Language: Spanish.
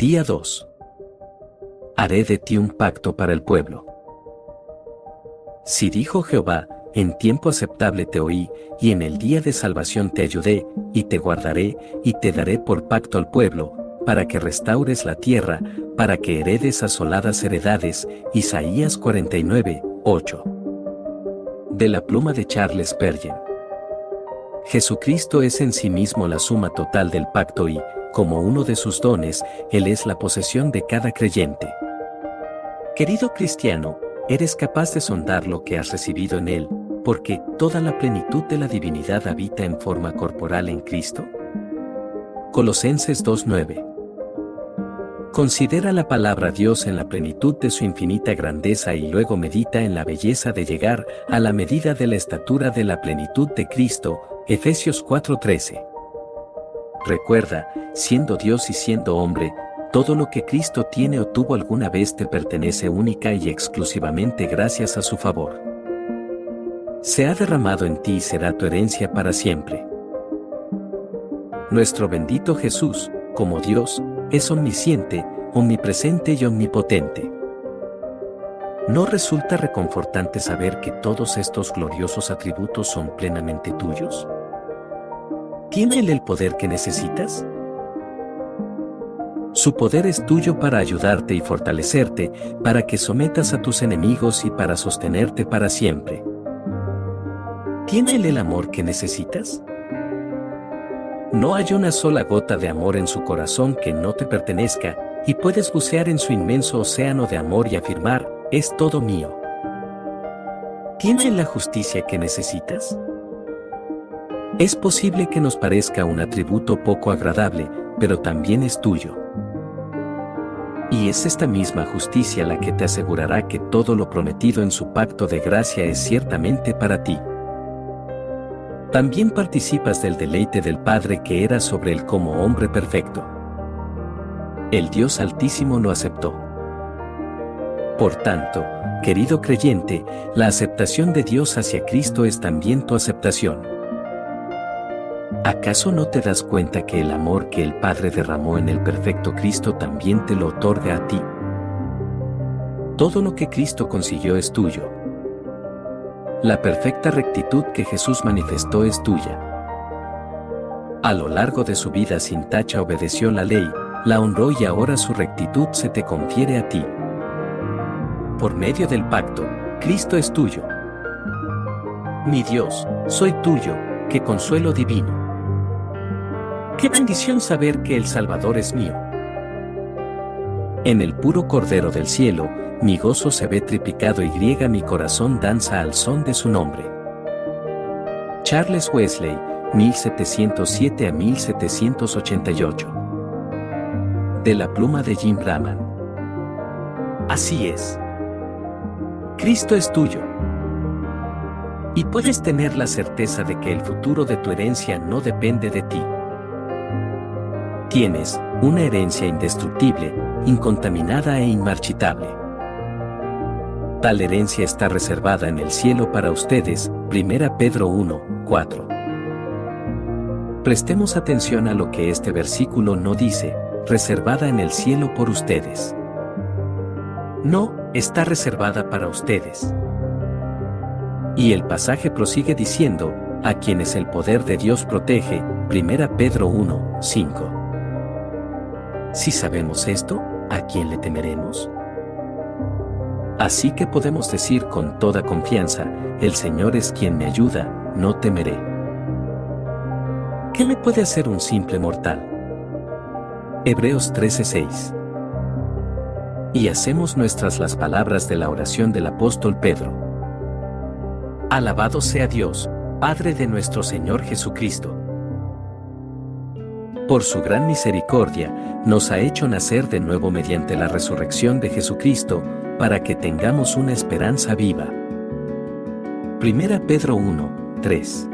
Día 2. Haré de ti un pacto para el pueblo. Si dijo Jehová, en tiempo aceptable te oí, y en el día de salvación te ayudé, y te guardaré, y te daré por pacto al pueblo, para que restaures la tierra, para que heredes asoladas heredades. Isaías 49, 8. De la pluma de Charles Spurgeon. Jesucristo es en sí mismo la suma total del pacto y, como uno de sus dones, Él es la posesión de cada creyente. Querido cristiano, ¿eres capaz de sondar lo que has recibido en Él, porque toda la plenitud de la divinidad habita en forma corporal en Cristo? Colosenses 2.9 Considera la palabra Dios en la plenitud de su infinita grandeza y luego medita en la belleza de llegar a la medida de la estatura de la plenitud de Cristo, Efesios 4:13. Recuerda, siendo Dios y siendo hombre, todo lo que Cristo tiene o tuvo alguna vez te pertenece única y exclusivamente gracias a su favor. Se ha derramado en ti y será tu herencia para siempre. Nuestro bendito Jesús, como Dios, es omnisciente, omnipresente y omnipotente. ¿No resulta reconfortante saber que todos estos gloriosos atributos son plenamente tuyos? ¿Tiene Él el poder que necesitas? Su poder es tuyo para ayudarte y fortalecerte, para que sometas a tus enemigos y para sostenerte para siempre. ¿Tiene Él el amor que necesitas? No hay una sola gota de amor en su corazón que no te pertenezca, y puedes bucear en su inmenso océano de amor y afirmar, es todo mío. ¿Tiene la justicia que necesitas? Es posible que nos parezca un atributo poco agradable, pero también es tuyo. Y es esta misma justicia la que te asegurará que todo lo prometido en su pacto de gracia es ciertamente para ti. También participas del deleite del Padre que era sobre él como hombre perfecto. El Dios Altísimo lo aceptó. Por tanto, querido creyente, la aceptación de Dios hacia Cristo es también tu aceptación. ¿Acaso no te das cuenta que el amor que el Padre derramó en el perfecto Cristo también te lo otorga a ti? Todo lo que Cristo consiguió es tuyo. La perfecta rectitud que Jesús manifestó es tuya. A lo largo de su vida sin tacha obedeció la ley, la honró y ahora su rectitud se te confiere a ti. Por medio del pacto, Cristo es tuyo. Mi Dios, soy tuyo, qué consuelo divino. Qué bendición saber que el Salvador es mío. En el puro Cordero del cielo, mi gozo se ve triplicado y griega mi corazón danza al son de su nombre. Charles Wesley, 1707 a 1788. De la pluma de Jim Brahman. Así es. Cristo es tuyo. Y puedes tener la certeza de que el futuro de tu herencia no depende de ti. Tienes una herencia indestructible, incontaminada e inmarchitable. Tal herencia está reservada en el cielo para ustedes, 1 Pedro 1, 4. Prestemos atención a lo que este versículo no dice, reservada en el cielo por ustedes. No, está reservada para ustedes. Y el pasaje prosigue diciendo, a quienes el poder de Dios protege, 1 Pedro 1, 5. Si sabemos esto, ¿a quién le temeremos? Así que podemos decir con toda confianza, el Señor es quien me ayuda, no temeré. ¿Qué me puede hacer un simple mortal? Hebreos 13:6 Y hacemos nuestras las palabras de la oración del apóstol Pedro. Alabado sea Dios, Padre de nuestro Señor Jesucristo por su gran misericordia, nos ha hecho nacer de nuevo mediante la resurrección de Jesucristo, para que tengamos una esperanza viva. 1 Pedro 1, 3